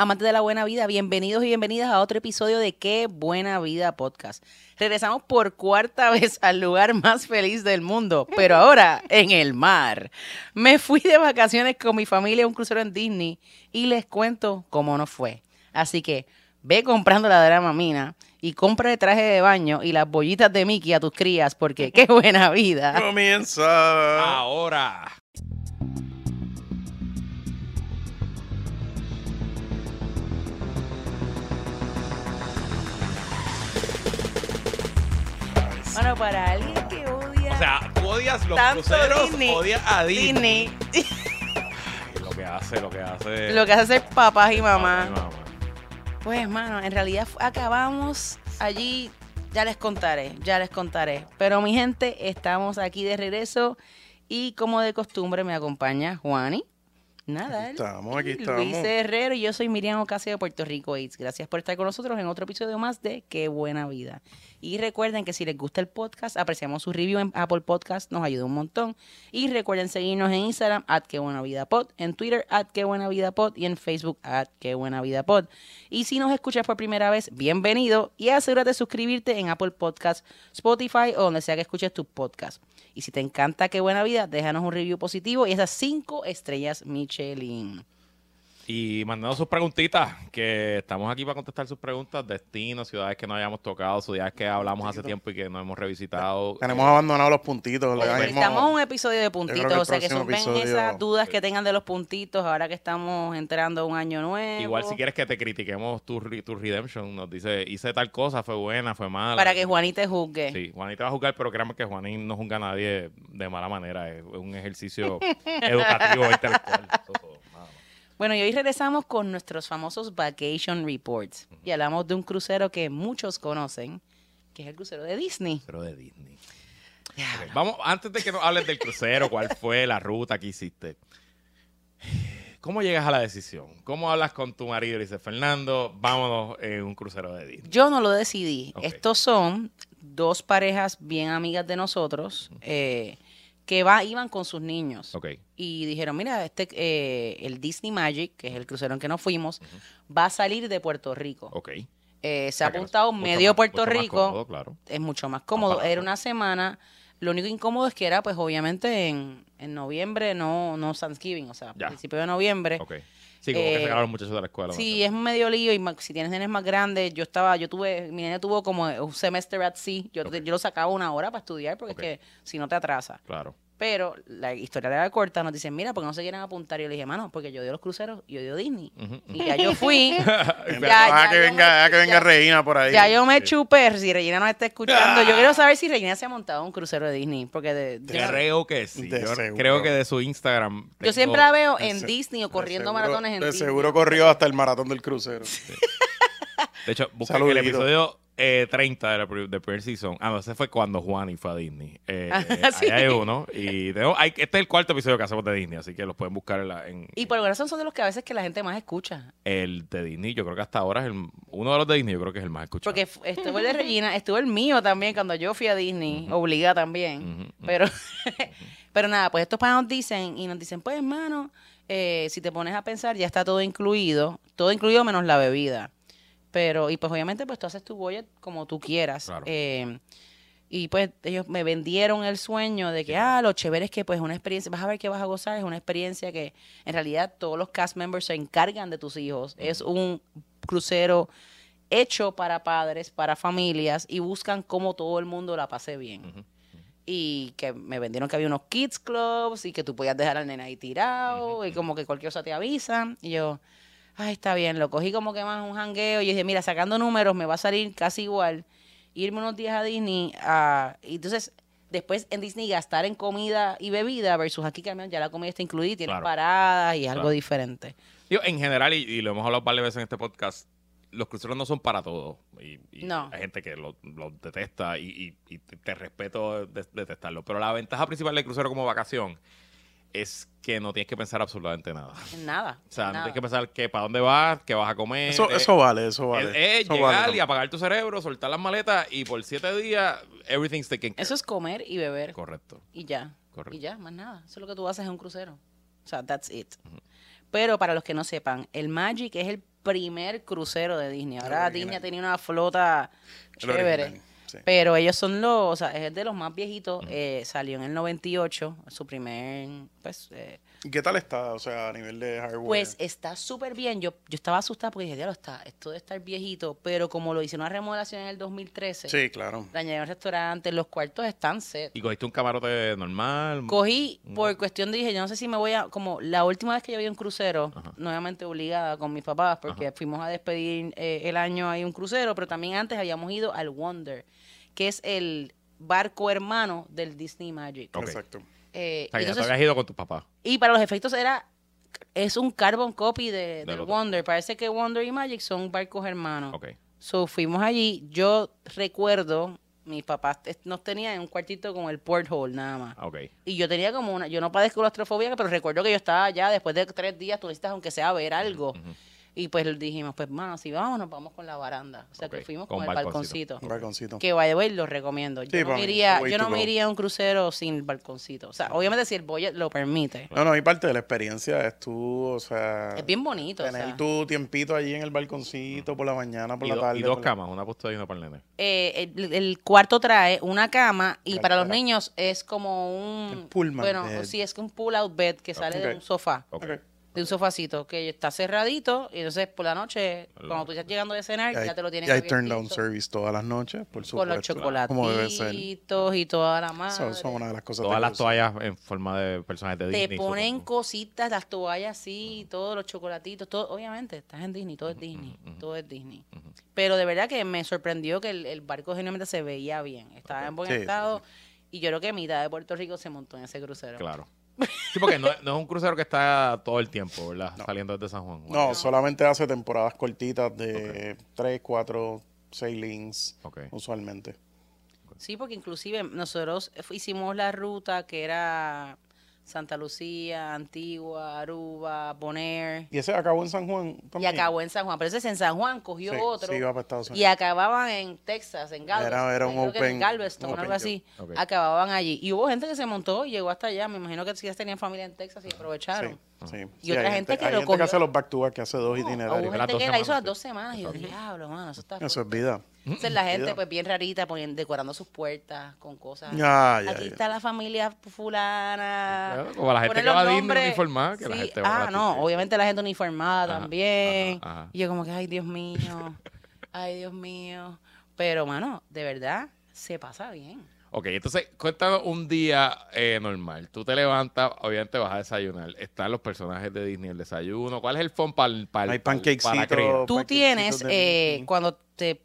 Amantes de la buena vida, bienvenidos y bienvenidas a otro episodio de Qué Buena Vida Podcast. Regresamos por cuarta vez al lugar más feliz del mundo, pero ahora en el mar. Me fui de vacaciones con mi familia a un crucero en Disney y les cuento cómo nos fue. Así que ve comprando la drama mina y compra el traje de baño y las bollitas de Mickey a tus crías porque qué buena vida. Comienza. Ahora. Bueno, para alguien que odia O sea, tú odias los tanto cruceros, Disney, odias a Disney. Disney, Lo que hace, lo que hace. lo que hace ser papás y mamá. Ay, mamá. Pues, mano, en realidad acabamos allí, ya les contaré, ya les contaré. Pero mi gente, estamos aquí de regreso y como de costumbre me acompaña Juani. Nada, Aquí estamos, aquí estamos. Luis Herrero y yo soy Miriam Ocasio de Puerto Rico AIDS. Gracias por estar con nosotros en otro episodio más de Qué Buena Vida. Y recuerden que si les gusta el podcast, apreciamos su review en Apple Podcast, nos ayuda un montón. Y recuerden seguirnos en Instagram, at Qué Buena Vida Pod, en Twitter, at Qué Buena Vida Pod y en Facebook, at Qué Buena Vida Pod. Y si nos escuchas por primera vez, bienvenido y asegúrate de suscribirte en Apple Podcast, Spotify o donde sea que escuches tu podcast. Y si te encanta Qué Buena Vida, déjanos un review positivo y esas cinco estrellas Michelin. Y mandando sus preguntitas, que estamos aquí para contestar sus preguntas, destinos, ciudades que no hayamos tocado, ciudades que hablamos hace tiempo y que no hemos revisitado. Tenemos abandonados los puntitos. Necesitamos un episodio de puntitos, o sea que episodio- esas dudas que tengan de los puntitos ahora que estamos entrando a un año nuevo. Igual si quieres que te critiquemos tu, tu redemption, nos dice, hice tal cosa, fue buena, fue mala. Para que Juanita juzgue. Sí, Juanita va a jugar, pero créanme que Juanín no juzga a nadie de mala manera. Es un ejercicio educativo intelectual. Eso es todo, nada más. Bueno, y hoy regresamos con nuestros famosos Vacation Reports. Y hablamos de un crucero que muchos conocen, que es el crucero de Disney. Pero de Disney. Vamos, antes de que nos hables del crucero, cuál fue la ruta que hiciste. ¿Cómo llegas a la decisión? ¿Cómo hablas con tu marido y dices, Fernando, vámonos en un crucero de Disney? Yo no lo decidí. Estos son dos parejas bien amigas de nosotros eh, que va, iban con sus niños. Ok. y dijeron, mira, este eh, el Disney Magic, que es el crucero en que nos fuimos, va a salir de Puerto Rico. Eh, se ha apuntado medio más- Puerto Rico, cómodo, claro. es mucho más cómodo. Era una semana. Lo único incómodo es que era, pues, obviamente, en, en noviembre, no, no Thanksgiving, o sea, Ya. principio de noviembre. Ok. Sí, como que Eh, sacaron los muchachos de la escuela. Sí, es medio lío y si tienes nenes más grandes, yo estaba, yo tuve, mi nene tuvo como un semestre at sea, yo, Ok. yo lo sacaba una hora para estudiar porque es que si no te atrasa. Claro. Pero la historia de la corta nos dicen, mira, porque no se quieren apuntar. Y yo le dije, mano, porque yo odio los cruceros y yo odio Disney. Y ya yo fui, ya, que ya venga, me- que venga ya- Reina por ahí. ya yo me chupé. Si Regina nos está escuchando, yo quiero saber si Regina se ha montado un crucero de Disney. Porque de, yo, Creo que sí. De Yo seguro. creo que de su Instagram. yo siempre la veo de en Disney o de corriendo seguro- maratones en De Disney. seguro corrió hasta el maratón del crucero. De hecho, Saludito. el episodio eh, 30 de la pri- de primer season. Ah, no, ese fue cuando Juan fue a Disney. Eh, Ah, eh, sí. Ahí hay uno. Y tengo- hay- este es el cuarto episodio que hacemos de Disney, así que los pueden buscar en, la- en- Y por alguna razón son de los que a veces que la gente más escucha. el de Disney. Yo creo que hasta ahora es el, uno de los de Disney, yo creo que es el más escuchado. Porque estuvo el de Regina, estuvo el mío también cuando yo fui a Disney, obligada también. Ujú, ujú. Pero, pero nada, pues estos panos nos dicen y nos dicen, pues hermano, eh, si te pones a pensar, ya está todo incluido, todo incluido menos la bebida. Pero, y pues obviamente, pues tú haces tu budget como tú quieras. Claro. Eh, y pues ellos me vendieron el sueño de que, ah, lo chévere es que pues una experiencia, vas a ver que vas a gozar, es una experiencia que en realidad todos los cast members se encargan de tus hijos. Es un crucero hecho para padres, para familias y buscan cómo todo el mundo la pase bien. Y que me vendieron que había unos kids clubs y que tú podías dejar al nene ahí tirado y como que cualquier cosa te avisan. Y yo, ay, está bien, lo cogí como que más un jangueo y dije, mira, sacando números me va a salir casi igual irme unos días a Disney. a- y entonces, después en Disney gastar en comida y bebida versus aquí que ya la comida está incluida y tienes Claro. paradas y es algo diferente. Digo, en general, y, y lo hemos hablado varias veces en este podcast, los cruceros no son para todos. Y, y No. hay gente que lo, lo detesta y, te respeto de, detestarlo. Pero la ventaja principal del crucero como vacación es que no tienes que pensar absolutamente nada. En nada. O sea, no tienes que pensar que para dónde vas, qué vas a comer. Eso, eh, eso vale, eso vale. Es, es Eso llegar vale. y apagar tu cerebro, soltar las maletas y por siete días, everything's taken care. Eso es comer y beber. Correcto. Y ya. Correcto. Y ya, más nada. Eso es lo que tú haces en un crucero. O sea, that's it. Pero para los que no sepan, el Magic es el primer crucero de Disney. Ahora. Disney tenía una flota chévere. Sí. Pero ellos son los, o sea, es de los más viejitos. eh, salió en el 98, su primer, pues, eh, ¿Y qué tal está? O sea, a nivel de hardware. pues está súper bien. Yo, yo estaba asustada porque dije, diablo, está, esto debe estar viejito. Pero como lo hicieron una remodelación en el 2013, sí, claro. le añadieron restaurante, los cuartos están set. ¿Y cogiste un camarote normal? Cogí por cuestión de dije, yo no sé si me voy a, como la última vez que yo vi un crucero, nuevamente obligada con mis papás, porque fuimos a despedir eh, el año ahí un crucero, pero también antes habíamos ido al Wonder, que es el barco hermano del Disney Magic. Ok. Exacto. Eh, O sea, que ya te entonces- habías ido con tus papás. y para los efectos era es un carbon copy de, Del otro. Wonder. Parece que Wonder y Magic son barcos hermanos. Ok. So fuimos allí. Yo recuerdo, mis papás nos tenían en un cuartito con el porthole nada más. Ah, Ok. Y yo tenía como una, yo no padezco claustrofobia, pero recuerdo que yo estaba allá después de tres días, tú necesitas aunque sea ver algo. Y pues dijimos, pues mano, si vamos, nos vamos con la baranda. O sea que fuimos con con, el balconcito. balconcito. Un balconcito. Que the way, lo recomiendo. Yo Sí, no para me mí, iría, yo to no me go. iría a un crucero sin el balconcito. O sea, obviamente si el budget lo permite. No, no, y parte de la experiencia es tú, o sea. Es bien bonito. o Tener sea. tu tiempito allí en el balconcito por la mañana, por Y, la do- tarde. y dos por la- camas, una puesta y una para el nene. Eh, el, el cuarto trae una cama y para los niños es como un... El pullman Bueno, bed. sí, es que un pull-out bed que sale de un sofá. Ok. De un sofacito que está cerradito y entonces por la noche, cuando tú estás llegando de cenar, hay, ya te lo tienen y hay turn down service todas las noches, por supuesto. Con los chocolatitos y toda la madre. Son una de las cosas Todas las toallas en forma de personajes de Te Disney. ponen supongo. cositas, las toallas así, todos los chocolatitos, todo, obviamente, estás en Disney, todo es Disney, todo es Disney. Pero de verdad que me sorprendió que el, el barco genuinamente se veía bien, estaba en buen Sí, sí, estado y yo creo que mitad de Puerto Rico se montó en ese crucero. Claro. Sí, porque no, no es un crucero que está todo el tiempo, ¿verdad? Saliendo desde San Juan. No, solamente hace temporadas cortitas de 3, 4 sailings, Ok. usualmente. Sí, porque inclusive nosotros hicimos la ruta que era Santa Lucía, Antigua, Aruba, Bonaire Y ese acabó en San Juan y también. acabó en San Juan. Pero ese es en San Juan, cogió Sí, otro sí, iba para Estados y Unidos. acababan en Texas, en Galveston. Era- era un creo que era en open- Galveston, un algo open así. job. Ok. Acababan allí. Y hubo gente que se montó y llegó hasta allá. Me imagino que quizás tenían familia en Texas y aprovecharon. Sí, sí. Y Sí, otra hay gente que hay lo gente cogió- que hace los back to back, que hace dos Hubo itinerarios. Las gente que la hizo las dos semanas. Y yo, diablo, mano, eso está Eso es fuerte". vida. Entonces la gente, Vida. pues bien rarita, poniendo, decorando sus puertas con cosas. Ya, ya, Aquí ya. está la familia fulana. Claro, como la gente que va a Disney nombres. uniformada, que la Sí, gente va a Ah, la no, obviamente la gente uniformada Ajá, también. ajá, ajá. Y yo como que, ay, Dios mío, ay, Dios mío. Pero, mano, de verdad, se pasa bien. Ok, entonces cuéntanos un día eh, normal. Tú te levantas, obviamente vas a desayunar. Están los personajes de Disney, el desayuno. ¿Cuál es el fun para el para cría? Tú tienes, eh, cuando te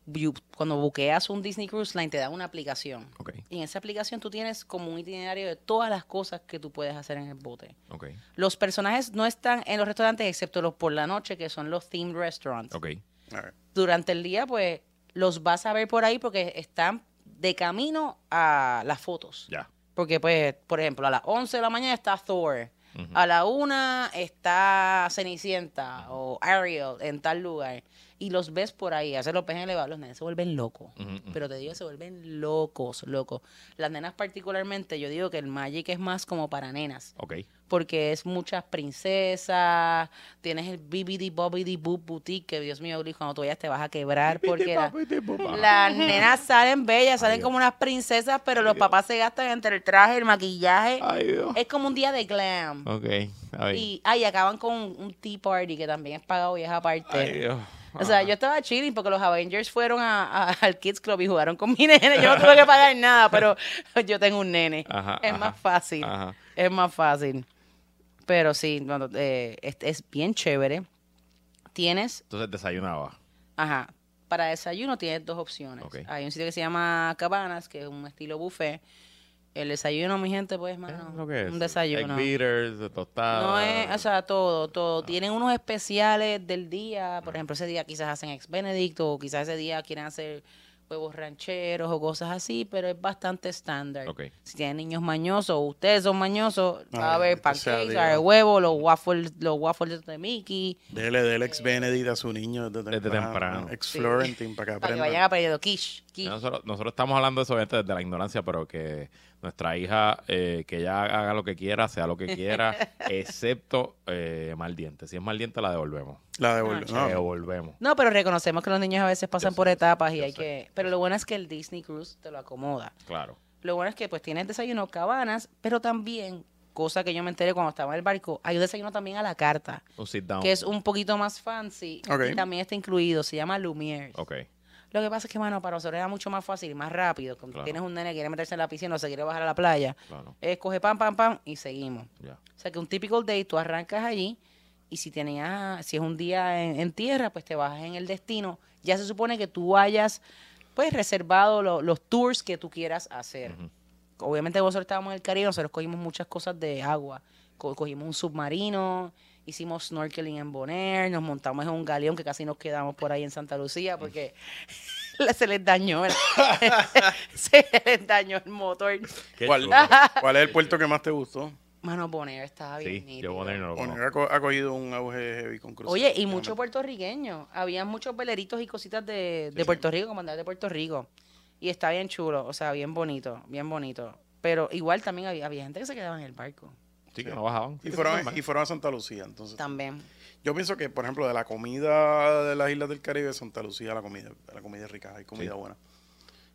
cuando buqueas un Disney Cruise Line, te dan una aplicación. Ok, Y en esa aplicación tú tienes como un itinerario de todas las cosas que tú puedes hacer en el bote. ok, Los personajes no están en los restaurantes excepto los por la noche, que son los themed restaurants. ok. A ver. Durante el día, pues, los vas a ver por ahí porque están de camino a las fotos. Ya. Porque, pues, por ejemplo, a las 11 de la mañana está Thor. A la 1 está Cenicienta o Ariel en tal lugar. Y los ves por ahí, hacer los pejes elevados, los nenes se vuelven locos. Pero te digo, se vuelven locos, locos. Las nenas particularmente, yo digo que el Magic es más como para nenas Ok. porque es muchas princesas, tienes el BBD Bobbidi Boop Boutique, que Dios mío, cuando tú vayas te vas a quebrar porque la- las nenas salen bellas, salen como unas princesas, pero los papás se gastan entre el traje, el maquillaje. Ay, Dios. Es como un día de glam. Ok. Ay, Y ay, acaban con un, un tea party que también es pagado y es aparte. ay, Dios. O sea, yo estaba chilling porque los Avengers fueron a- a- al Kids Club y jugaron con mi nene. Yo no tuve que pagar nada, pero yo tengo un nene. Ajá, es ajá, más fácil. ajá. Es más fácil. Pero sí, eh, es, es bien chévere. Tienes, Entonces desayunaba. ajá, para desayuno tienes dos opciones. Ok. Hay un sitio que se llama Cabanas, que es un estilo buffet. El desayuno, mi gente, pues, ¿Qué mano, es lo que es? un desayuno. Egg beaters, tostadas. No es, o sea, todo, todo. Ah. Tienen unos especiales del día. Por ejemplo, ese día quizás hacen ex benedicto o quizás ese día quieren hacer huevos rancheros o cosas así, pero es bastante estándar. Ok. Si tienen niños mañosos o ustedes son mañosos, va a Ah, haber sea pancakes, va a haber huevos, los waffles, los waffles de Mickey, Dele del ex Benedict a su niño desde Desde temprano. Ex Sí. Florentine para que para que aprenda. vayan aprendiendo quiche, quiche. Nosotros, nosotros estamos hablando de eso desde la ignorancia, pero que Nuestra hija, eh, que ella haga lo que quiera, sea lo que quiera, excepto eh, mal diente. Si es mal diente, la devolvemos. La. Ah, no. devolvemos. No, pero reconocemos que los niños a veces pasan Yo por sé, etapas y hay sé. que... Pero lo bueno es que el Disney Cruise te lo acomoda. Claro. Lo bueno es que pues tienes desayuno cabanas, pero también, cosa que yo me enteré cuando estaba en el barco, hay un desayuno también a la carta, Un sit down. que es un poquito más fancy Ok. y también está incluido, se llama Lumière. Ok. Lo que pasa es que, mano, para nosotros era mucho más fácil y más rápido. Cuando Claro. tienes un nene que quiere meterse en la piscina o se quiere bajar a la playa, Claro. es coge pam, pam, pam y seguimos. O sea que un typical day, tú arrancas allí y si tenías, si es un día en, en tierra, pues te bajas en el destino. Ya se supone que tú hayas, pues, reservado lo- los tours que tú quieras hacer. Obviamente nosotros estábamos en el Caribe, nosotros cogimos muchas cosas de agua. Co- cogimos un submarino, hicimos snorkeling en Bonaire, nos montamos en un galeón que casi nos quedamos por ahí en Santa Lucía porque se les dañó el, se les dañó el motor. ¿Cuál, es el puerto que más te gustó? Mano, Bonaire estaba bien Sí, nítido. yo Bonner no lo conozco. ha, co- ha cogido un auge heavy con cruceros. Oye, y muchos puertorriqueños. Había muchos veleritos y cositas de, de sí. Puerto Rico, como andar de Puerto Rico. Y está bien chulo, o sea, bien bonito, bien bonito. Pero igual también había, había gente que se quedaba en el barco. Sí, que no bajaban. Y fueron, y fueron a Santa Lucía, entonces. También. Yo pienso que, por ejemplo, de la comida de las islas del Caribe, Santa Lucía, la comida, la comida es rica, hay comida Sí. buena.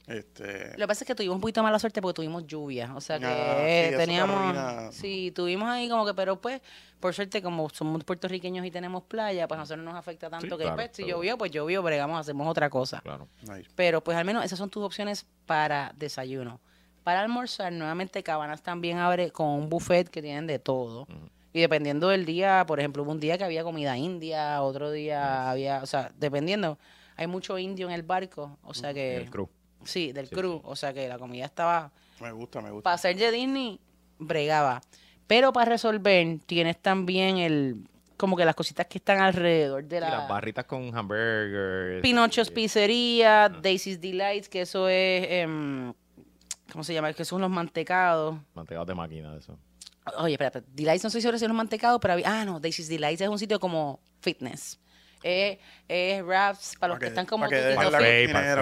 Este, Lo que pasa es que tuvimos un poquito mala suerte porque tuvimos lluvia. O sea que Ah, sí, teníamos. Sí, tuvimos ahí como que, pero pues, por suerte, como somos puertorriqueños y tenemos playa, pues a nosotros no nos afecta tanto Sí, que claro, pues, si seguro. llovió, pues llovió, bregamos, hacemos otra cosa. Claro. Pero pues al menos esas son tus opciones para desayuno. Para almorzar, nuevamente Cabanas también abre con un buffet que tienen de todo. Y dependiendo del día, por ejemplo, hubo un día que había comida india, otro día había, o sea, dependiendo, hay mucho indio en el barco, o sea que... El crew. Sí, del Sí, crew, o sea que la comida estaba... Me gusta, me gusta. Para ser de Disney, bregaba. Pero para resolver, tienes también el... Como que las cositas que están alrededor de Y la... las barritas con hamburgers. Pinocho's y- Pizzería, Daisy's Delights, que eso es, em, ¿cómo se llama? Que son los mantecados. Mantecados de máquina, eso. Oye, espera, Delights no sé si ahora son los mantecados, pero había, ah, no, Daisy's Delights es un sitio como fitness. Es, es wraps para los que, que- están como Para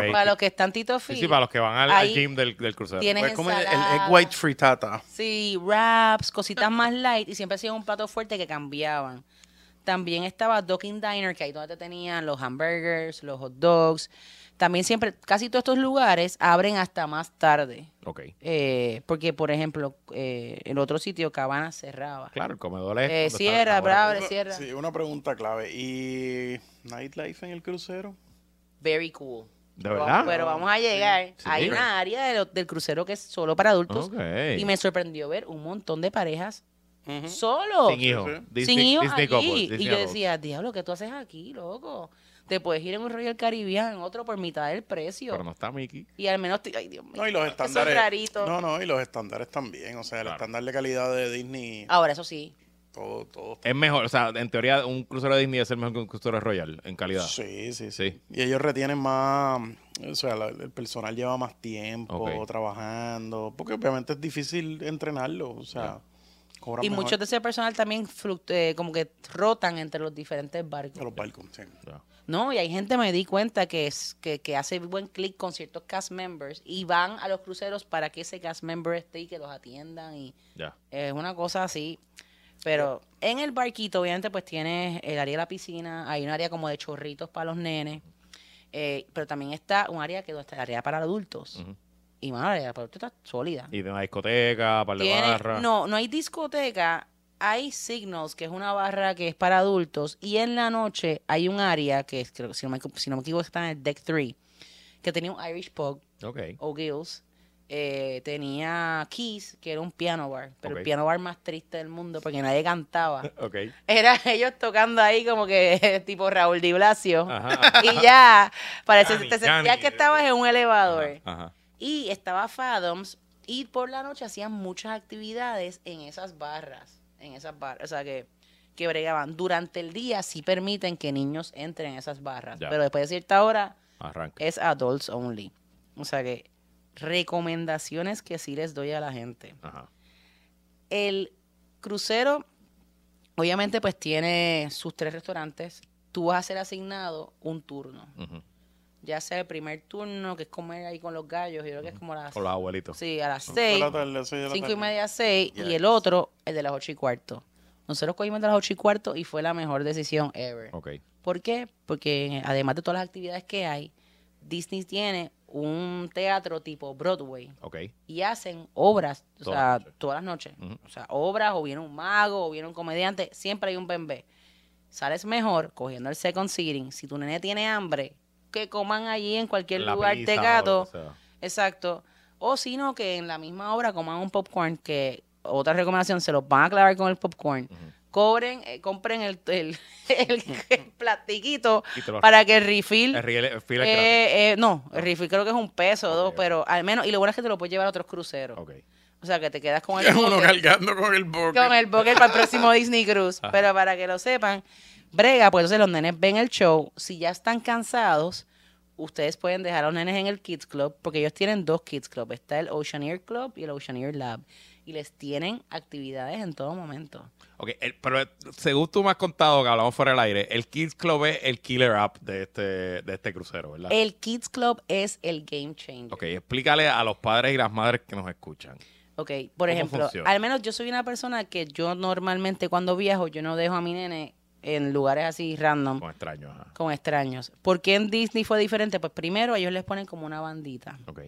Fit. los que están Tito Sí, Fit. sí, para los que van al, gym del, del crucero. tienes Pues como el, egg white frittata. Sí, wraps, cositas más light y siempre hacían un plato fuerte que cambiaban. También estaba Docking Diner, que ahí donde te tenían los hamburgers, los hot dogs. También siempre, casi todos estos lugares abren hasta más tarde. Ok. Eh, porque, por ejemplo, eh, el otro sitio, Cabana cerraba. Claro, el comedor es. Eh, cierra, bravo. Cierra. Sí, una pregunta clave. ¿Y nightlife en el crucero? Very cool. ¿De verdad? Pero vamos a llegar. Sí. Hay Sí. una área de lo- del crucero que es solo para adultos. Ok. Y me sorprendió ver un montón de parejas Ujú. solos. Sin hijos. sin hijos allí. couple, y yo decía, diablo, ¿qué tú haces aquí, loco? Te puedes ir en un Royal Caribbean, en otro por mitad del precio. Pero no está Mickey. Y al menos, te- ay Dios mío, No, y los estándares. raritos. No, no, y los estándares también. O sea, el Claro. estándar de calidad de Disney, Ahora, eso sí. todo, todo. Es mejor, o sea, en teoría, un crucero de Disney es el mejor que un crucero Royal en calidad. Sí, sí, sí, Sí. Y ellos retienen más, o sea, la- el personal lleva más tiempo trabajando, porque obviamente es difícil entrenarlo, o sea, cobran Y mejor muchos de ese personal también eh, como que rotan entre los diferentes barcos. los barcos. sí. Ya. No, y hay gente, me di cuenta, que, es, que, que hace buen clic con ciertos cast members y van a los cruceros para que ese cast member esté y que los atiendan y es una cosa así. Pero en el barquito, obviamente, pues tienes el área de la piscina, hay un área como de chorritos para los nenes, eh, pero también está un área que está el área para adultos. Y más, la área para adultos está sólida. Y de una discoteca, par de Tiene- barras. no, no hay discoteca, hay Signals, que es una barra que es para adultos, y en la noche hay un área que, es- creo, si, no me, si no me equivoco, está en el Deck 3, que tenía un Irish Pub o Gills, eh, tenía Keys, que era un piano bar, pero el piano bar más triste del mundo porque nadie cantaba. Era ellos tocando ahí como que tipo Raúl Di Blasio. Ajá. Y ya, parece Yanni, te sentías Yanni. que estabas en un elevador. Ajá. ajá. Y estaba Fathoms y por la noche hacían muchas actividades en esas barras, en esas barras, o sea que, que bregaban. Durante el día sí permiten que niños entren en esas barras, Ya. pero después de cierta hora Arranca. es adults only. O sea que recomendaciones que sí les doy a la gente. Ajá. El crucero, obviamente, pues tiene sus tres restaurantes. Tú vas a ser asignado un turno. Ujú. Ya sea el primer turno, que es comer ahí con los gallos, yo creo que es como a las, Con los abuelitos. sí, a las seis, la tarde, seis de la cinco y media, seis, y el otro, el de las ocho y cuarto. Nosotros cogimos de las ocho y cuarto y fue la mejor decisión ever. Ok. ¿Por qué? Porque además de todas las actividades que hay, Disney tiene un teatro tipo Broadway Ok. y hacen obras, o Todas sea, todas las noches. O sea, obras, o viene un mago, o viene un comediante, siempre hay un bembé. Sales mejor cogiendo el second seating. Si tu nene tiene hambre, que coman allí en cualquier La lugar de gato. sea. Exacto. O si no, que en la misma obra coman un popcorn, que otra recomendación, se los van a clavar con el popcorn. Cobren, eh, compren el, el, el, para que el refill... El gratis. eh, eh, no, el refill creo que es un peso o dos, pero al menos... Y lo bueno es que te lo puedes llevar a otros cruceros. Ok. O sea, que te quedas con el... Uno bucket cargando con el boque. con el bucket para el próximo Disney Cruise. Ajá. Pero para que lo sepan, brega, pues entonces los nenes ven el show. Si ya están cansados, ustedes pueden dejar a los nenes en el Kids Club, porque ellos tienen dos Kids Club. Está el Oceaneer Club y el Oceaneer Lab. Y les tienen actividades en todo momento. Ok, el- pero según tú me has contado que hablamos fuera del aire, el Kids Club es el killer app de este, de este crucero, ¿verdad? El Kids Club es el game changer. Ok, explícale a los padres y las madres que nos escuchan. Ok, por ¿Cómo ejemplo, funciona? al menos yo soy una persona que yo normalmente cuando viajo, yo no dejo a mi nene en lugares así random Con extraños. ajá. con extraños. ¿Por qué en Disney fue diferente? Pues primero ellos les ponen como una bandita. Ok.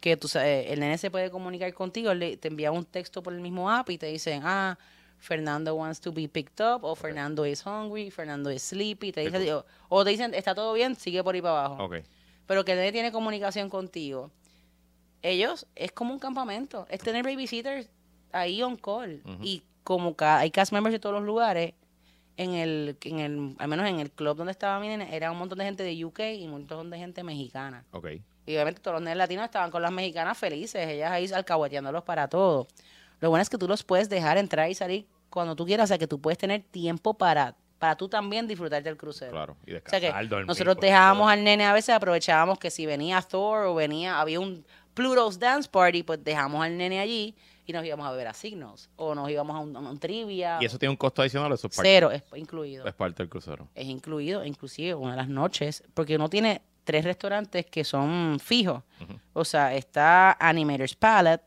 Que tú sabes, el nene se puede comunicar contigo, le, te envía un texto por el mismo app y te dicen, ah, Fernando wants to be picked up, o Fernando is hungry, Fernando is sleepy, te Qué dice, o, o te dicen, está todo bien, sigue por ahí para abajo. Ok. Pero que el nene tiene comunicación contigo. Ellos es como un campamento, es tener babysitters ahí on call. Y como ca- hay cast members de todos los lugares, en el, en el, al menos en el club donde estaba mi nene, era un montón de gente de UK y un montón de gente mexicana. Ok. Y obviamente todos los nenes latinos estaban con las mexicanas felices, ellas ahí alcahueteándolos para todo. Lo bueno es que tú los puedes dejar entrar y salir cuando tú quieras, o sea que tú puedes tener tiempo para, para tú también disfrutar del crucero. Claro. Y O descansar, sea que dormir, nosotros dejábamos todo. al nene a veces, aprovechábamos que si venía Thor o venía, había un Pluto's Dance Party, pues dejamos al nene allí y nos íbamos a ver a Signals. O nos íbamos a un, a un trivia. Y eso tiene un costo adicional, o eso es parte, Cero, es incluido. es parte del crucero. Es incluido, inclusive una de las noches, porque uno tiene tres restaurantes que son fijos. O sea, está Animator's Palette,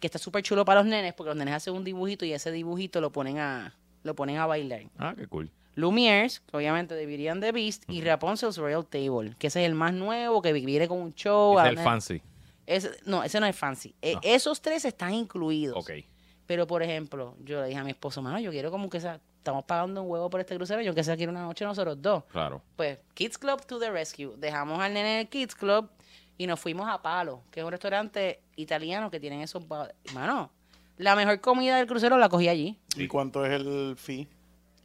que está súper chulo para los nenes, porque los nenes hacen un dibujito y ese dibujito lo ponen a, lo ponen a bailar. Ah, qué cool. Lumiere's, que obviamente de Beauty and the Beast, y Rapunzel's Royal Table, que ese es el más nuevo, que viene con un show. Es el fancy. No, ese no es fancy. Eh, No. esos tres están incluidos. Ok. Pero, por ejemplo, yo le dije a mi esposo, mano, yo quiero como que sea, estamos pagando un huevo por este crucero, yo que sea quiero una noche nosotros dos. Claro. Pues, Kids Club to the Rescue. Dejamos al nene en el Kids Club y nos fuimos a Palo, que es un restaurante italiano que tienen esos... Mano, la mejor comida del crucero la cogí allí. ¿Y cuánto es el fee?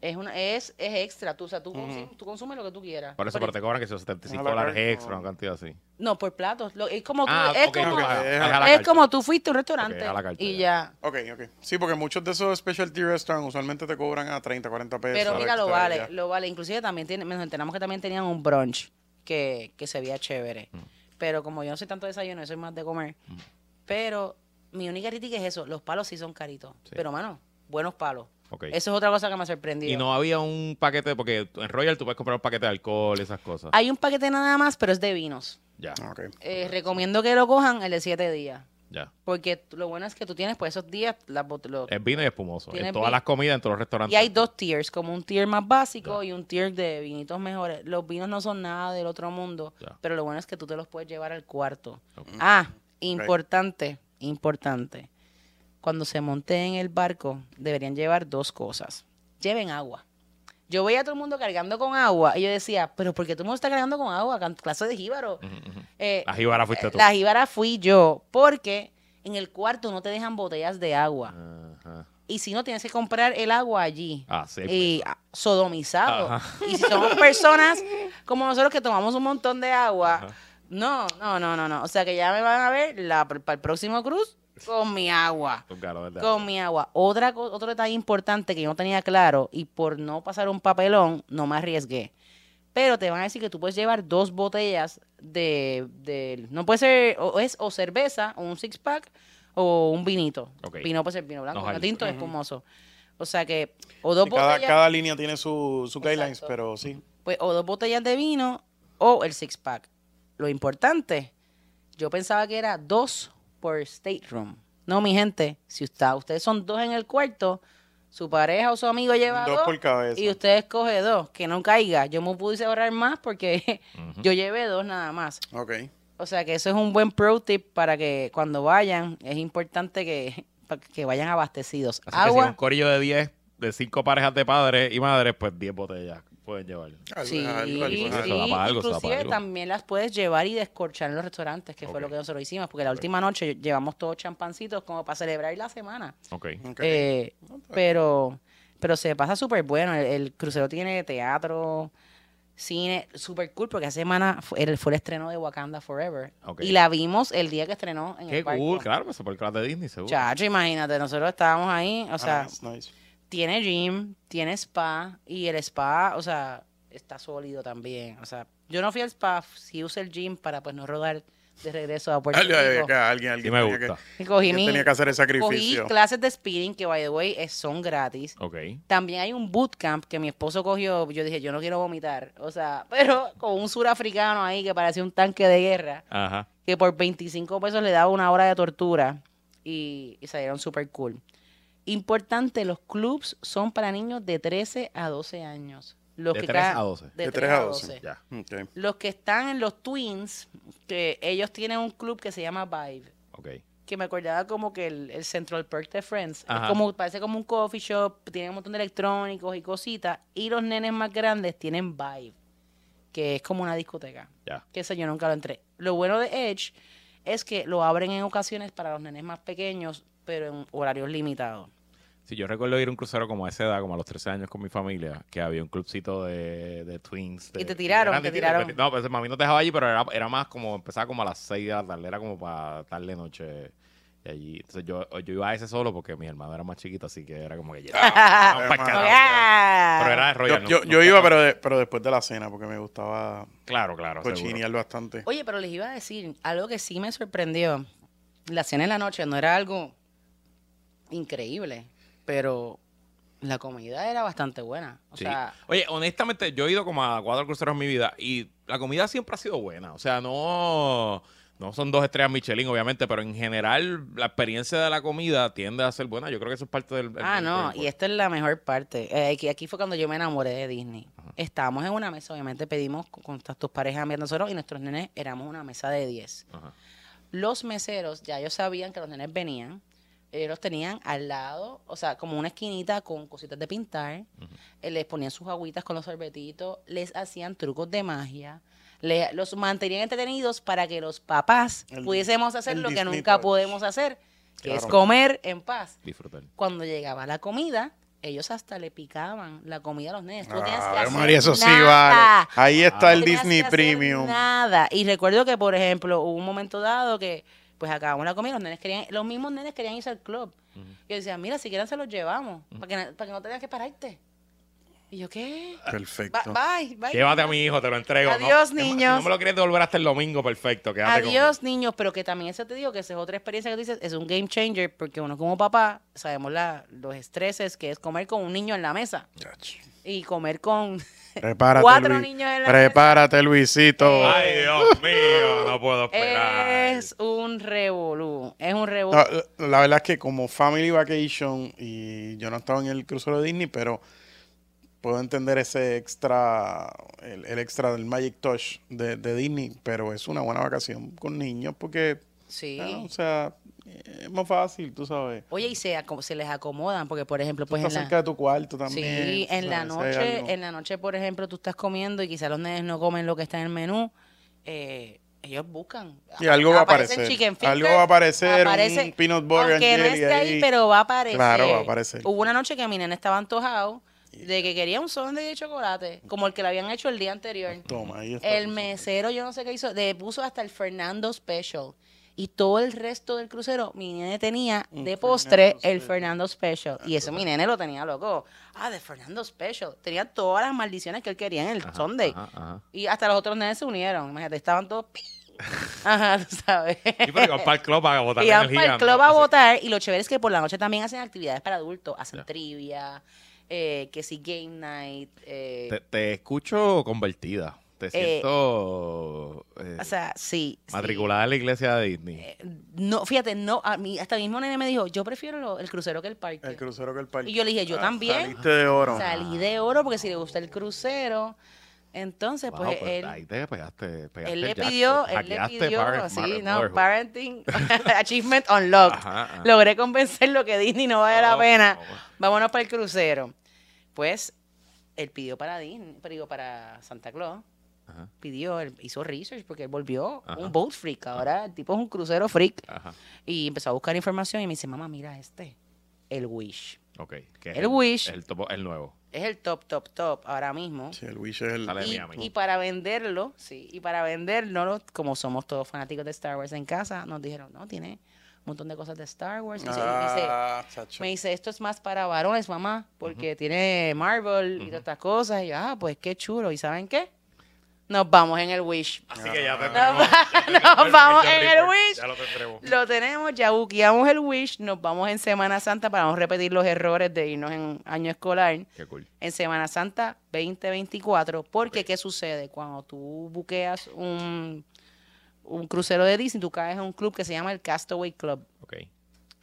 Es una es, es extra, tú, o sea, tú, consumes, tú consumes lo que tú quieras. Por eso, Pero- te cobran que son 75 A la dólares extra, una cantidad así. No, por platos. Lo- es como, tú- Ah, es, ok, como, es como tú fuiste a un restaurante Ok, a carta, y ya. ya. Ok, ok. Sí, porque muchos de esos specialty restaurants usualmente te cobran a 30, 40 pesos. Pero mira, lo vale, ya. lo vale. Inclusive también tiene, nos enteramos que también tenían un brunch que, que se veía chévere. Mm. Pero como yo no soy tanto de desayuno, yo soy más de comer. Pero mi única crítica es eso, los palos sí son caritos. Sí. Pero, mano, buenos palos. Ok. Eso es otra cosa que me ha sorprendido. Y no había un paquete, porque en Royal tú puedes comprar un paquete de alcohol, esas cosas. Hay un paquete nada más, pero es de vinos. Ya, Ok. Eh, recomiendo que lo cojan el de siete días. ya. Porque lo bueno es que tú tienes, pues esos días, las los- Es vino y espumoso. En todas las comidas, en todos los restaurantes. Y hay dos tiers, como un tier más básico Ya. y un tier de vinitos mejores. Los vinos no son nada del otro mundo, Ya. pero lo bueno es que tú te los puedes llevar al cuarto. Ah, importante, importante. Cuando se monte en el barco, deberían llevar dos cosas. Lleven agua. Yo veía a todo el mundo cargando con agua y yo decía, pero ¿por qué todo el mundo está cargando con agua? Clase de jíbaro. Ujú. Eh, La jíbara fuiste tú. la jíbara fui yo, porque en el cuarto no te dejan botellas de agua. Y si no, tienes que comprar el agua allí. Ah, sí. Y ah, sodomizado. Y si somos personas como nosotros que tomamos un montón de agua, no, no, no, no, no. O sea que ya me van a ver la, para el próximo cruz con mi agua. Con. Con mi agua. Otra, otro detalle importante que yo no tenía claro y por no pasar un papelón, no me arriesgué. Pero te van a decir que tú puedes llevar dos botellas de, de- no puede ser, o es o cerveza, o un six pack, o un vinito. Ok. Vino puede ser vino blanco, No, vino tinto, espumoso. O sea que, o dos cada, botellas, cada línea tiene su, su guidelines, pero sí. pues, o dos botellas de vino, o el six pack. lo importante, yo pensaba que era dos por stateroom. No, mi gente, si usted, ustedes son dos en el cuarto, su pareja o su amigo lleva Dos dos, por cabeza. y usted escoge dos, que no caiga. Yo me pude ahorrar más porque yo llevé dos nada más. Ok. O sea que eso es un buen pro tip para que cuando vayan, es importante que, que vayan abastecidos. Así que si Agua, un corillo de 10, de 5 parejas de padres y madres, pues 10 botellas pueden llevar. Algo- Sí, algo- algo- sí, algo, inclusive también las puedes llevar y descorchar en los restaurantes, que fue Ok. lo que nosotros hicimos, porque la última noche llevamos todos champancitos como para celebrar la semana. Ok. Eh, pero, pero se pasa súper bueno. El, el crucero tiene teatro, cine, súper cool, porque hace semana fue el, fue el estreno de Wakanda Forever. Ok. Y la vimos el día que estrenó en Qué el parque. cool, claro, pues super class de Disney, seguro. Chacho, imagínate, nosotros estábamos ahí, o sea, Ah, nice, nice. Tiene gym, tiene spa y el spa, o sea, está sólido también. O sea, yo no fui al spa, sí usé el gym para pues no rodar de regreso a Puerto Alguien, Rico. que alguien, alguien Sí me tenía que- gusta. Cogí mi, tenía que hacer el cogí sacrificio. clases de speeding que by the way es- son gratis. Ok. También hay un bootcamp que mi esposo cogió, yo dije, yo no quiero vomitar, o sea, pero con un surafricano ahí que parecía un tanque de guerra, Ajá. que por 25 pesos le daba una hora de tortura y, y salieron súper cool. Importante, los clubs son para niños de 13 a 12 años. Los De que 13 ca- a 12. De, De 3 3 a a 12. 12. Ya. Ok. Los que están en los Twins, que ellos tienen un club que se llama Vibe, Ok. que me acordaba como que el, el Central Perk de Friends. Ajá. Es como, parece como un coffee shop, tiene un montón de electrónicos y cositas. Y los nenes más grandes tienen Vibe, que es como una discoteca. Ya. Que eso yo nunca lo entré. Lo bueno de Edge es que lo abren en ocasiones para los nenes más pequeños, pero en horarios limitados. Sí, yo recuerdo ir a un crucero como a esa edad, como a los 13 años con mi familia, que había un clubcito de, de twins. de- Y te tiraron, te tiraron. No, pues mami no te dejaba allí, pero era, era más como, empezaba como a las 6 de la tarde, era como para tarde noche. Y allí, entonces yo, yo iba a ese solo porque mi hermano era más chiquito, así que era como que ya. ¡Ah! Pero era de Yo, Royal. no- yo, no yo iba, pero, de- pero después de la cena, porque me gustaba Claro, claro. seguro. cochinear bastante. Oye, pero les iba a decir algo que sí me sorprendió. La cena en la noche no era algo increíble, pero la comida era bastante buena. O Sí. sea, Oye, honestamente, yo he ido como a cuatro cruceros en mi vida y la comida siempre ha sido buena. O sea, no, no son dos estrellas Michelin, obviamente, pero en general la experiencia de la comida tiende a ser buena. Yo creo que eso es parte del... ah, no, y esta es la mejor parte. Eh, aquí, aquí fue cuando yo me enamoré de Disney. Estábamos en una mesa, obviamente pedimos con, con tus parejas, nosotros y nuestros nenes éramos una mesa de 10. Ajá. Los meseros ya ellos sabían que los nenes venían. Ellos los tenían al lado, o sea, como una esquinita con cositas de pintar. Eh, les ponían sus agüitas con los sorbetitos. Les hacían trucos de magia. le- los mantenían entretenidos para que los papás El- pudiésemos hacer lo que nunca Touch. podemos hacer, que es comer en paz. Disfrutar. Cuando llegaba la comida, ellos hasta le picaban la comida a los nenes. Tú no tenías que Ah, hacer María, eso sí nada. vale. Ahí está No el Disney Premium. Nada. Y recuerdo que, por ejemplo, hubo un momento dado que, pues acabamos la comida, los nenes querían, los mismos nenes querían irse al club. Y yo decía, mira, si quieren se los llevamos, para, que, para que no tengas que pararte. Y yo, ¿qué? Perfecto. Ba- Bye, bye. Llévate a mi hijo, te lo entrego. ¿no? Adiós, más, niños. Si no me lo quieres devolver hasta el domingo, perfecto. Quédate con- Adiós, niños, pero que también eso te digo que esa es otra experiencia que tú dices, es un game changer porque uno como papá sabemos la, los estreses que es comer con un niño en la mesa y comer con Prepárate, cuatro Luis. niños en la Prepárate, Luisito. Ay, Dios mío, no puedo esperar. Es un revolú. Es un revolú. No, la- la verdad es que como Family Vacation, y yo no estaba en el crucero de Disney, pero puedo entender ese extra, el, el extra del Magic Touch de, de Disney, pero es una buena vacación con niños porque, sí. ah, o sea, es más fácil, tú sabes. Oye, y se, se les acomodan, porque por ejemplo, Tú pues en estás la, cerca de tu cuarto también. sí, tú en la noche, en la noche, por ejemplo, tú estás comiendo y quizás los nenes no comen lo que está en el menú, eh, ellos buscan. Y algo va a aparecer. Algo va a aparecer, aparece- un peanut butter Aunque and no esté ahí, ahí. pero va a aparecer. Claro, va a aparecer. Hubo una noche que mi nene estaba antojado de que quería un son de chocolate, como el que le habían hecho el día anterior. Toma, ahí está. El mesero, yo no sé qué hizo, le puso hasta el Fernando Special. Y todo el resto del crucero, mi nene tenía Un de postre Fernando el Special. Fernando Special. Y eso mi nene lo tenía loco. Ah, de Fernando Special. Tenía todas las maldiciones que él quería en el Ajá, Sunday. ajá, ajá. Y hasta los otros nenes se unieron. Imagínate, estaban todos. Ajá, tú sabes. Iban para el club a Iban energía. para el club a votar. Y lo chévere es que por la noche también hacen actividades para adultos. Hacen Ya. trivia, eh, que si game night. eh, Te, te escucho convertida. Te siento eh, O sea, sí. sí. matriculada en la iglesia de Disney. Eh, No, fíjate, no, a mí, hasta el mismo nene me dijo, yo prefiero lo- el crucero que el parque. El crucero que el parque. Y yo le dije, yo Ah, también. Saliste de oro. Salí de oro porque si le gusta el crucero, entonces Wow, pues él, ahí te pegaste, pegaste él le pidió, él le pidió, parent- sí, no, parenting, achievement unlocked. Ajá, ajá. Logré convencerlo que Disney no vale la Oh, pena. oh. Vámonos para el crucero. Pues él pidió para Disney, digo, para Santa Claus. Ajá, Pidió, él hizo research porque él volvió un boat freak. Ahora el tipo es un crucero freak. Y empezó a buscar información y me dice, mamá, mira este, el Wish. Ok. que es El Wish. El, topo- el nuevo. Es el top, top, top ahora mismo. Sí, el Wish es el. Sale Y, Miami. y para venderlo, sí, y para venderlo, como somos todos fanáticos de Star Wars en casa, nos dijeron, no, tiene un montón de cosas de Star Wars. Y se- y dice, Ah, me dice, esto es más para varones, mamá, porque tiene Marvel y todas estas cosas. Y yo, ah, pues qué chulo. ¿Y saben qué? Nos vamos en el Wish. Así que ya Nos, tendremos. va- nos vamos en el Wish. Ya lo tendremos. Lo tenemos, ya buqueamos el Wish. Nos vamos en Semana Santa para no repetir los errores de irnos en año escolar. Qué cool. En Semana Santa 2024. Porque, ¿qué sucede? Cuando tú buqueas un, un crucero de Disney, tú caes en un club que se llama el Castaway Club Ok.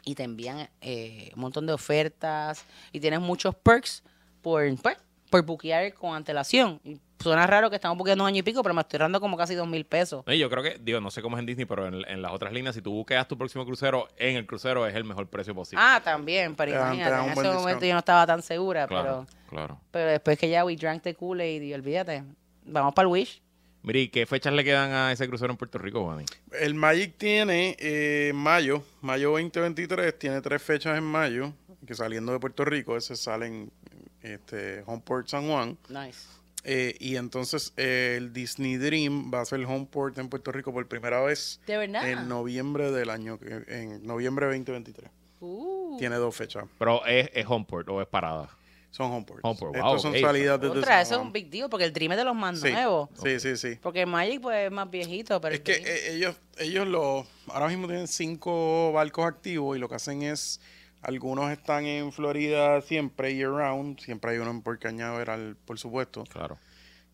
y te envían eh, un montón de ofertas y tienes muchos perks por, pues, por buquear con antelación. Y suena raro que estamos buqueando un año y pico, pero me estoy dando como casi dos mil pesos. Y yo creo que, digo, no sé cómo es en Disney, pero en, en las otras líneas, si tú buqueas tu próximo crucero, en el crucero es el mejor precio posible. Ah, también, pero Te imagínate, en ese momento discount. yo no estaba tan segura, claro, pero, claro. pero después que ya we drank the Kool-Aid y olvídate, vamos para el Wish. Mire, ¿y qué fechas le quedan a ese crucero en Puerto Rico, Juani? El Magic tiene eh, mayo, mayo 2023, tiene tres fechas en mayo, que saliendo de Puerto Rico, ese salen este, Homeport San Juan. Nice. eh, y entonces eh, el Disney Dream va a ser Homeport en Puerto Rico por primera vez ¿De verdad? en noviembre del año, en noviembre 2023. Uh. Tiene dos fechas, Pero es, es Homeport o es parada. son Homeports. Homeport, Estos wow, son ok. salidas desde Otra, eso es un big deal, porque el Dream es de los más Sí, nuevos. sí, sí, sí. Porque el Magic pues es más viejito, pero Es el que eh, ellos, ellos lo, ahora mismo tienen cinco barcos activos y lo que hacen es, algunos están en Florida siempre, year round, siempre hay uno en Port Cañaveral, por supuesto, Claro.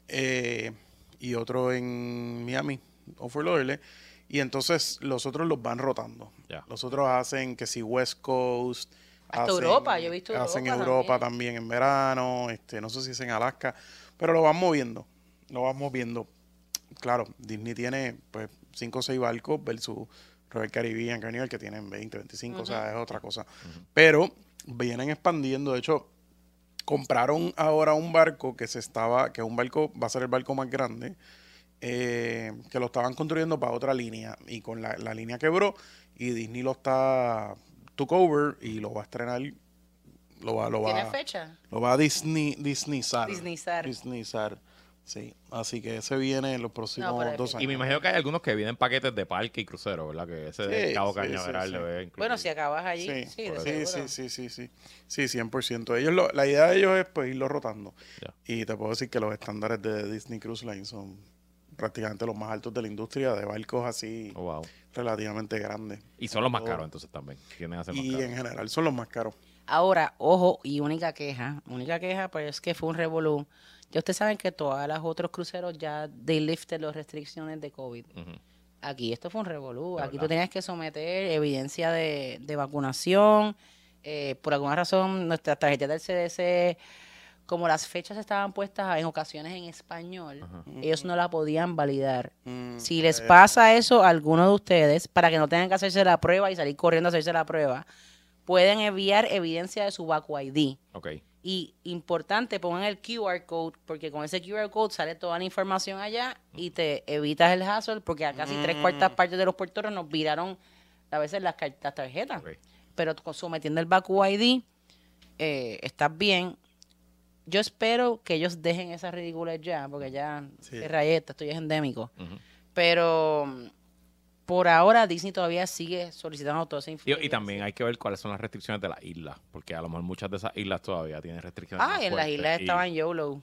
eh, y otro en Miami, o Fort Lauderdale, y entonces los otros los van rotando. Ya. Los otros hacen que si West Coast, Hasta Europa, yo he visto hacen Europa Europa también. también. en verano, este, no sé si es en Alaska, pero lo van moviendo, lo van moviendo. Claro, Disney tiene pues cinco o seis barcos versus Royal Caribbean, Carnival que tienen 20, 25, o sea, es otra cosa. Pero vienen expandiendo, de hecho, compraron ahora un barco que se estaba, que un barco va a ser el barco más grande, eh, que lo estaban construyendo para otra línea y con la, la línea quebró y Disney lo está took over y lo va a estrenar, lo va, lo ¿Tiene va, fecha? lo va a Disney, Disneyzar. Disneyzar. Disneyzar, sí. Así que ese viene en los próximos No, dos años. Y me imagino que hay algunos que vienen paquetes de parque y crucero, ¿verdad? Que ese de Sí, Cabo sí, Cañaveral sí, debe. Bueno, si acabas allí, Sí, sí, sí, sí, sí, sí, sí, sí, 100%. Ellos lo- la idea de ellos es pues irlo rotando. Y te puedo decir que los estándares de Disney Cruise Line son prácticamente los más altos de la industria de barcos así Oh, wow. relativamente grandes. Y son los más caros entonces también. Tienden a ser más Y caros. en general son los más caros. Ahora, ojo, y única queja, única queja, pues es que fue un revolú. Ya ustedes saben que todos los otros cruceros ya they lifted las restricciones de COVID. Aquí esto fue un revolú. Aquí tú tenías que someter evidencia de, de vacunación. Eh, por alguna razón, nuestras tarjetas del CDC, como las fechas estaban puestas en ocasiones en español, ellos no la podían validar. Mm, Si les pasa eso a alguno de ustedes, para que no tengan que hacerse la prueba y salir corriendo a hacerse la prueba, pueden enviar evidencia de su Vacu ID. Ok. Y importante, pongan el QR code, porque con ese QR code sale toda la información allá y te evitas el hassle, porque a casi tres cuartas partes de los puertos nos viraron a veces las, las tarjetas. Pero sometiendo el Vacu ID, eh, estás bien. Yo espero que ellos dejen esa ridícula ya, porque ya Sí. es rayeta, esto ya es endémico. Pero mm, por ahora Disney todavía sigue solicitando toda esa Y, información. y también hay que ver cuáles son las restricciones de las islas, porque a lo mejor muchas de esas islas todavía tienen restricciones. Ah, en las islas y- estaban YOLO.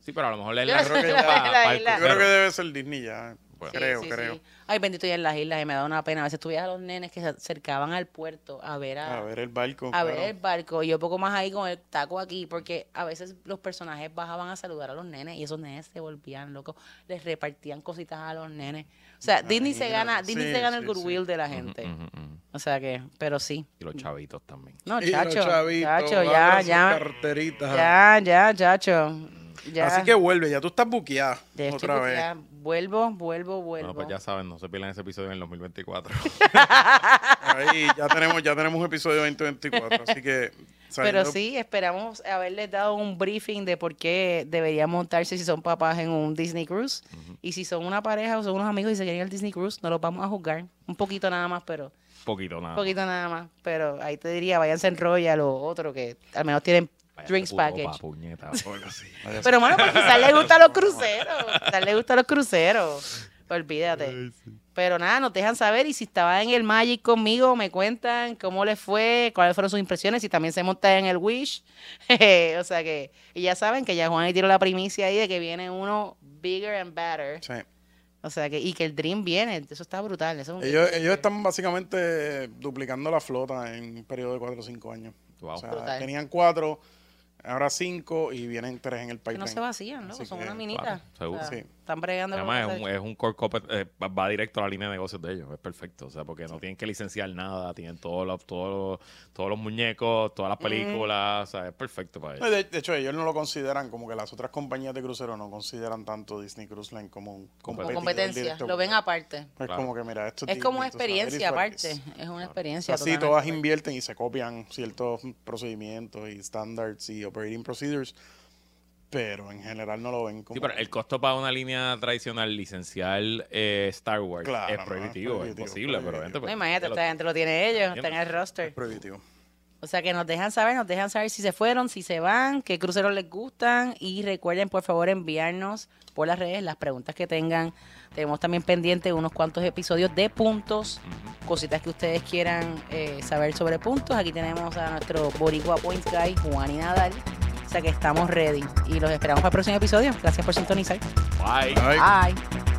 Sí, pero a lo mejor la creo que restricción la para, para el isla- Yo creo que debe ser Disney ya. Bueno. Creo, creo. Ay, bendito, y en las islas, y me da una pena. A veces tú veías a los nenes que se acercaban al puerto a ver a, A ver el barco. a ver el barco. Y yo poco más ahí con el taco aquí, porque a veces los personajes bajaban a saludar a los nenes y esos nenes se volvían locos. Les repartían cositas a los nenes. O sea, Disney se gana, Disney se gana el goodwill sí. de la gente. O sea que, pero sí. Y los chavitos también. No, Y los chacho. chavitos, chacho, ya, sus ya. carteritas. Ya, ya, chacho. Ya. Así que vuelve, ya tú estás buqueada Ya estoy otra vez. Vuelvo, vuelvo, vuelvo. Bueno, pues ya saben, no se pierdan ese episodio en el 2024. Ahí ya tenemos, ya tenemos episodio 2024, así que Pero sí, esperamos haberles dado un briefing de por qué deberían montarse si son papás en un Disney Cruise. Y si son una pareja o son unos amigos y se quieren ir al Disney Cruise, no los vamos a juzgar. Un poquito nada más, pero Poquito nada. un poquito nada más. Pero ahí te diría, váyanse en Royal o otro que al menos tienen drinks package. Pero bueno, porque quizás les gustan los cruceros. Quizás les gustan los cruceros. Olvídate. Pero nada, nos dejan saber y si estaban en el Magic conmigo, me cuentan cómo les fue, cuáles fueron sus impresiones, si también se montan en el Wish. o sea que, y ya saben que ya Juan ahí tiró la primicia ahí de que viene uno bigger and better. Sí. O sea que, y que el Dream viene, eso está brutal. Eso es Ellos, ellos están básicamente duplicando la flota en un periodo de 4 o 5 años. Wow. O sea, tenían 4, ahora 5 y vienen 3 en el que pipeline. no se vacían, ¿no? Así Son que, una minita. claro, seguro. Sí. Están bregando Además, es un, es un core compet- eh, va- directo a la línea de negocios de ellos. Es perfecto. O sea, porque no tienen que licenciar nada. Tienen todos los, todos los, todos los muñecos, todas las películas. O sea, es perfecto para ellos. De, de hecho, ellos no lo consideran como que las otras compañías de crucero no consideran tanto Disney Cruise Line como un como competencia, directo. lo ven aparte. Es Claro. como que, mira, esto Es como una experiencia aparte. Es una experiencia. Así totalmente todas aparte. invierten y se copian ciertos procedimientos y standards y operating procedures, pero en general no lo ven como... Sí, pero el costo para una línea tradicional licenciar eh, Star Wars Claro, es no, prohibitivo, es prohibitivo, imposible, pero prohibitivo. obviamente, No, pues, imagínate, esta gente lo tiene ellos, está en el roster. prohibitivo. O sea que nos dejan saber, nos dejan saber si se fueron, si se van, qué cruceros les gustan y recuerden por favor enviarnos por las redes las preguntas que tengan. Tenemos también pendiente unos cuantos episodios de puntos, cositas que ustedes quieran eh, saber sobre puntos. Aquí tenemos a nuestro Boricua Point Guy, Juan y Nadal. O sea que estamos ready y los esperamos para el próximo episodio. Gracias por sintonizar. Bye. Bye.